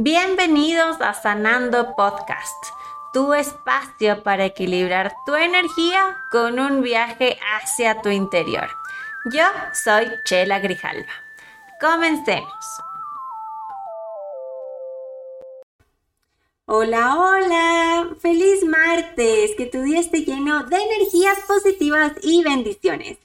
Bienvenidos a Sanando Podcast, tu espacio para equilibrar tu energía con un viaje hacia tu interior. Yo soy Chela Grijalva. Comencemos. Hola, hola, feliz martes, que tu día esté lleno de energías positivas y bendiciones.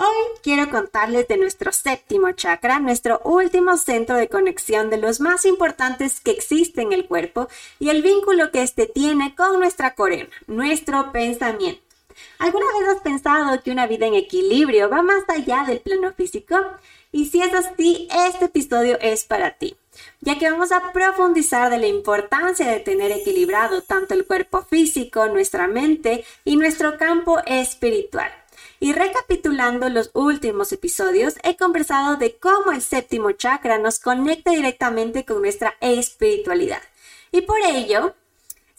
Hoy quiero contarles de nuestro séptimo chakra, nuestro último centro de conexión de los más importantes que existe en el cuerpo y el vínculo que éste tiene con nuestra corona, nuestro pensamiento. ¿Alguna vez has pensado que una vida en equilibrio va más allá del plano físico? Y si es así, este episodio es para ti, ya que vamos a profundizar de la importancia de tener equilibrado tanto el cuerpo físico, nuestra mente y nuestro campo espiritual. Y recapitulando los últimos episodios, he conversado de cómo el séptimo chakra nos conecta directamente con nuestra espiritualidad. Y por ello,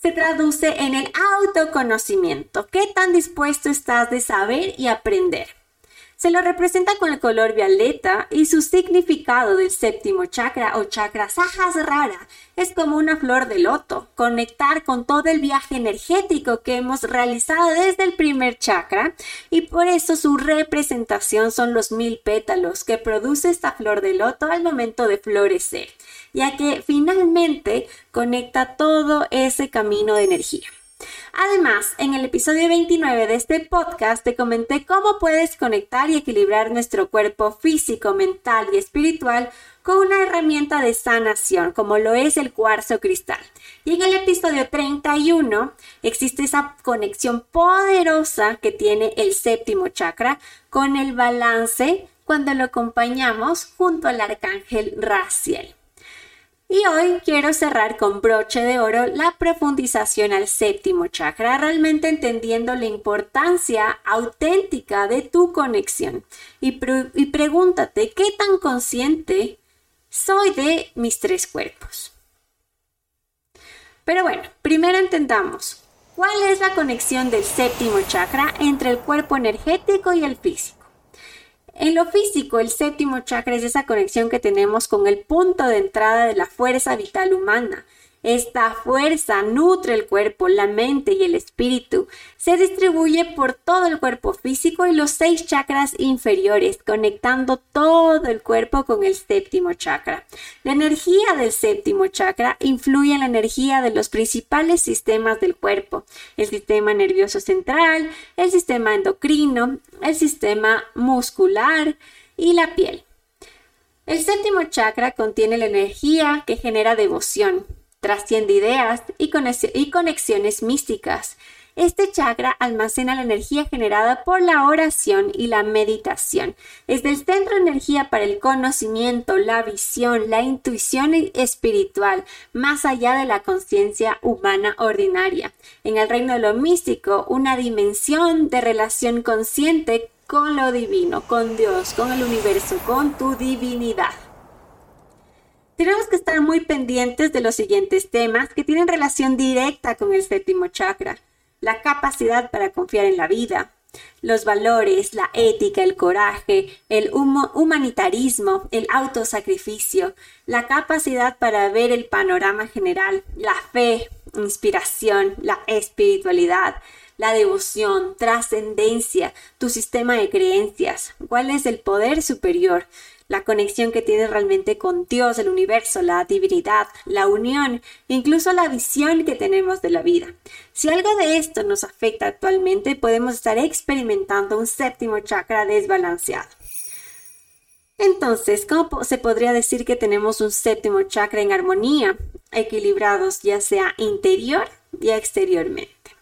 se traduce en el autoconocimiento. ¿Qué tan dispuesto estás de saber y aprender? Se lo representa con el color violeta y su significado del séptimo chakra o chakra Sahasrara es como una flor de loto, conectar con todo el viaje energético que hemos realizado desde el primer chakra y por eso su representación son los mil pétalos que produce esta flor de loto al momento de florecer, ya que finalmente conecta todo ese camino de energía. Además, en el episodio 29 de este podcast te comenté cómo puedes conectar y equilibrar nuestro cuerpo físico, mental y espiritual con una herramienta de sanación como lo es el cuarzo cristal. Y en el episodio 31 existe esa conexión poderosa que tiene el séptimo chakra con el balance cuando lo acompañamos junto al arcángel Raciel. Y hoy quiero cerrar con broche de oro la profundización al séptimo chakra, realmente entendiendo la importancia auténtica de tu conexión. Y, pregúntate, ¿qué tan consciente soy de mis tres cuerpos? Pero bueno, primero entendamos, ¿cuál es la conexión del séptimo chakra entre el cuerpo energético y el físico? En lo físico, el séptimo chakra es esa conexión que tenemos con el punto de entrada de la fuerza vital humana. Esta fuerza nutre el cuerpo, la mente y el espíritu. Se distribuye por todo el cuerpo físico y los seis chakras inferiores, conectando todo el cuerpo con el séptimo chakra. La energía del séptimo chakra influye en la energía de los principales sistemas del cuerpo, el sistema nervioso central, el sistema endocrino, el sistema muscular y la piel. El séptimo chakra contiene la energía que genera devoción, trasciende ideas y, conexiones místicas. Este chakra almacena la energía generada por la oración y la meditación. Es del centro de energía para el conocimiento, la visión, la intuición espiritual, más allá de la conciencia humana ordinaria. En el reino de lo místico, una dimensión de relación consciente con lo divino, con Dios, con el universo, con tu divinidad. Tenemos que estar muy pendientes de los siguientes temas que tienen relación directa con el séptimo chakra. La capacidad para confiar en la vida, los valores, la ética, el coraje, el humanitarismo, el autosacrificio, la capacidad para ver el panorama general, la fe, inspiración, la espiritualidad, la devoción, trascendencia, tu sistema de creencias, cuál es el poder superior, la conexión que tienes realmente con Dios, el universo, la divinidad, la unión, incluso la visión que tenemos de la vida. Si algo de esto nos afecta actualmente, podemos estar experimentando un séptimo chakra desbalanceado. Entonces, ¿cómo se podría decir que tenemos un séptimo chakra en armonía, equilibrados ya sea interior y exteriormente?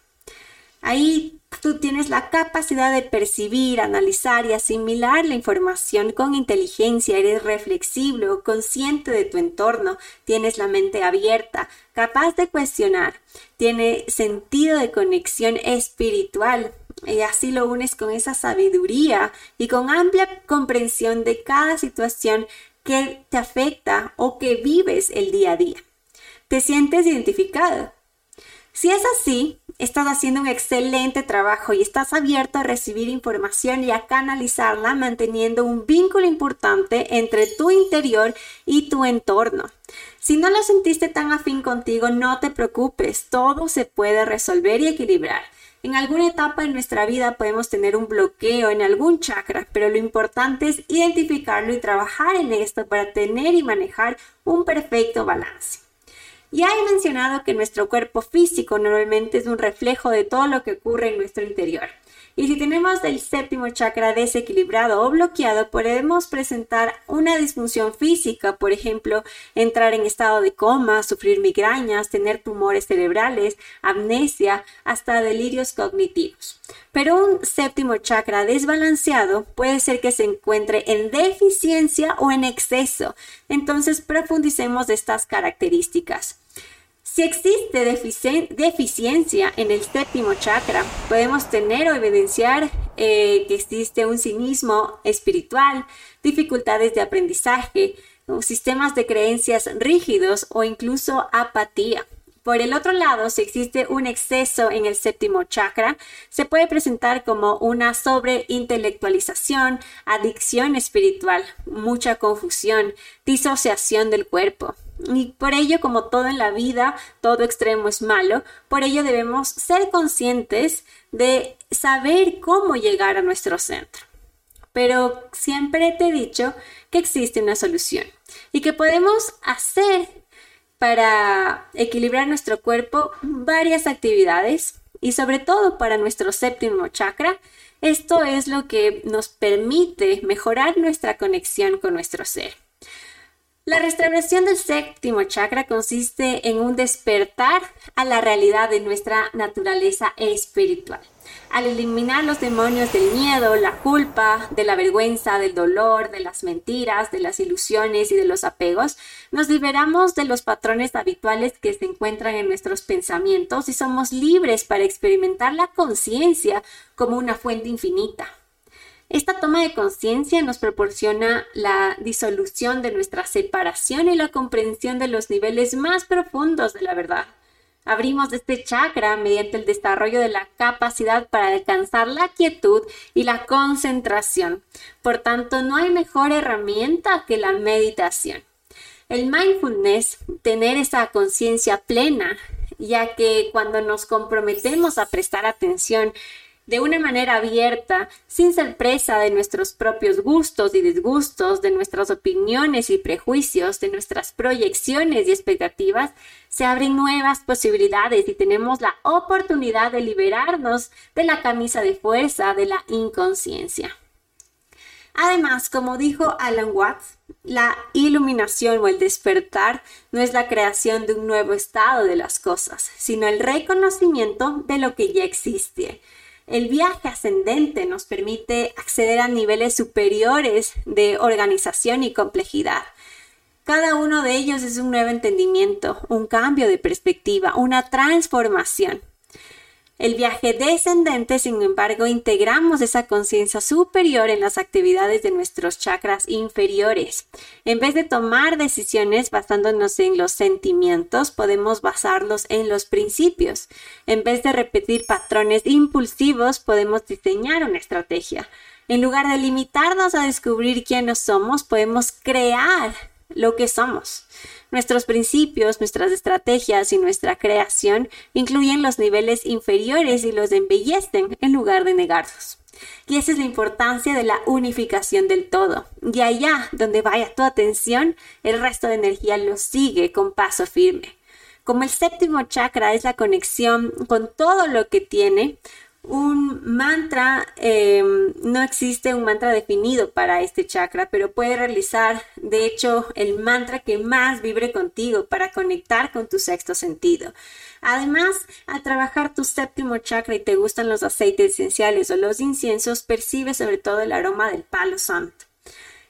Ahí Tú tienes la capacidad de percibir, analizar y asimilar la información con inteligencia, eres reflexible o consciente de tu entorno, tienes la mente abierta, capaz de cuestionar, tiene sentido de conexión espiritual y así lo unes con esa sabiduría y con amplia comprensión de cada situación que te afecta o que vives el día a día. ¿Te sientes identificado? Si es así, estás haciendo un excelente trabajo y estás abierto a recibir información y a canalizarla manteniendo un vínculo importante entre tu interior y tu entorno. Si no lo sentiste tan afín contigo, no te preocupes, todo se puede resolver y equilibrar. En alguna etapa de nuestra vida podemos tener un bloqueo en algún chakra, pero lo importante es identificarlo y trabajar en esto para tener y manejar un perfecto balance. Ya he mencionado que nuestro cuerpo físico normalmente es un reflejo de todo lo que ocurre en nuestro interior. Y si tenemos el séptimo chakra desequilibrado o bloqueado, podemos presentar una disfunción física, por ejemplo, entrar en estado de coma, sufrir migrañas, tener tumores cerebrales, amnesia, hasta delirios cognitivos. Pero un séptimo chakra desbalanceado puede ser que se encuentre en deficiencia o en exceso. Entonces profundicemos estas características. Si existe deficiencia en el séptimo chakra, podemos tener o evidenciar eh, que existe un cinismo espiritual, dificultades de aprendizaje, sistemas de creencias rígidos o incluso apatía. Por el otro lado, si existe un exceso en el séptimo chakra, se puede presentar como una sobreintelectualización, adicción espiritual, mucha confusión, disociación del cuerpo. Y por ello, como todo en la vida, todo extremo es malo, por ello debemos ser conscientes de saber cómo llegar a nuestro centro. Pero siempre te he dicho que existe una solución y que podemos hacer para equilibrar nuestro cuerpo varias actividades y sobre todo para nuestro séptimo chakra. Esto es lo que nos permite mejorar nuestra conexión con nuestro ser. La restauración del séptimo chakra consiste en un despertar a la realidad de nuestra naturaleza espiritual. Al eliminar los demonios del miedo, la culpa, de la vergüenza, del dolor, de las mentiras, de las ilusiones y de los apegos, nos liberamos de los patrones habituales que se encuentran en nuestros pensamientos y somos libres para experimentar la conciencia como una fuente infinita. Esta toma de conciencia nos proporciona la disolución de nuestra separación y la comprensión de los niveles más profundos de la verdad. Abrimos este chakra mediante el desarrollo de la capacidad para alcanzar la quietud y la concentración. Por tanto, no hay mejor herramienta que la meditación. El mindfulness, tener esa conciencia plena, ya que cuando nos comprometemos a prestar atención de una manera abierta, sin ser presa de nuestros propios gustos y disgustos, de nuestras opiniones y prejuicios, de nuestras proyecciones y expectativas, se abren nuevas posibilidades y tenemos la oportunidad de liberarnos de la camisa de fuerza de la inconsciencia. Además, como dijo Alan Watts, la iluminación o el despertar no es la creación de un nuevo estado de las cosas, sino el reconocimiento de lo que ya existe. El viaje ascendente nos permite acceder a niveles superiores de organización y complejidad. Cada uno de ellos es un nuevo entendimiento, un cambio de perspectiva, una transformación. El viaje descendente, sin embargo, integramos esa conciencia superior en las actividades de nuestros chakras inferiores. En vez de tomar decisiones basándonos en los sentimientos, podemos basarlos en los principios. En vez de repetir patrones impulsivos, podemos diseñar una estrategia. En lugar de limitarnos a descubrir quiénes somos, podemos crear lo que somos. Nuestros principios, nuestras estrategias y nuestra creación incluyen los niveles inferiores y los embellecen en lugar de negarlos. Y esa es la importancia de la unificación del todo. Y allá donde vaya tu atención, el resto de energía lo sigue con paso firme. Como el séptimo chakra es la conexión con todo lo que tiene, un mantra, eh, no existe un mantra definido para este chakra, pero puede realizar, de hecho, el mantra que más vibre contigo para conectar con tu sexto sentido. Además, al trabajar tu séptimo chakra y te gustan los aceites esenciales o los inciensos, percibes sobre todo el aroma del palo santo.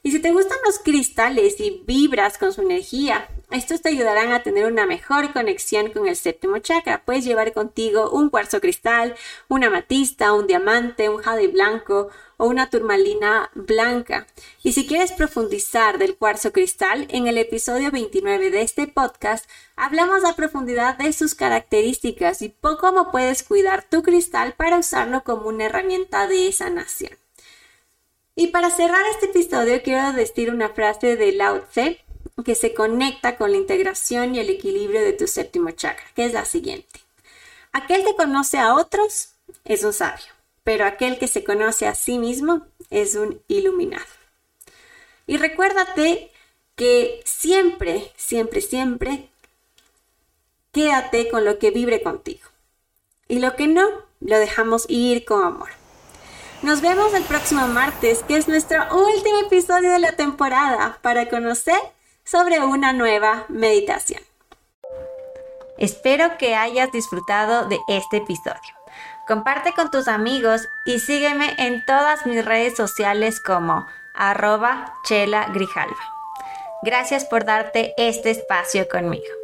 Y si te gustan los cristales y vibras con su energía, estos te ayudarán a tener una mejor conexión con el séptimo chakra. Puedes llevar contigo un cuarzo cristal, una amatista, un diamante, un jade blanco, o una turmalina blanca. Y si quieres profundizar del cuarzo cristal, en el episodio 29 de este podcast hablamos a profundidad de sus características y cómo puedes cuidar tu cristal para usarlo como una herramienta de sanación. Y para cerrar este episodio quiero decir una frase de Lao Tse que se conecta con la integración y el equilibrio de tu séptimo chakra, que es la siguiente. Aquel que conoce a otros es un sabio, pero aquel que se conoce a sí mismo es un iluminado. Y recuérdate que siempre, siempre, siempre, quédate con lo que vibre contigo. Y lo que no, lo dejamos ir con amor. Nos vemos el próximo martes, que es nuestro último episodio de la temporada, para conocer sobre una nueva meditación. Espero que hayas disfrutado de este episodio. Comparte con tus amigos y sígueme en todas mis redes sociales como arroba chela grijalva. Gracias por darte este espacio conmigo.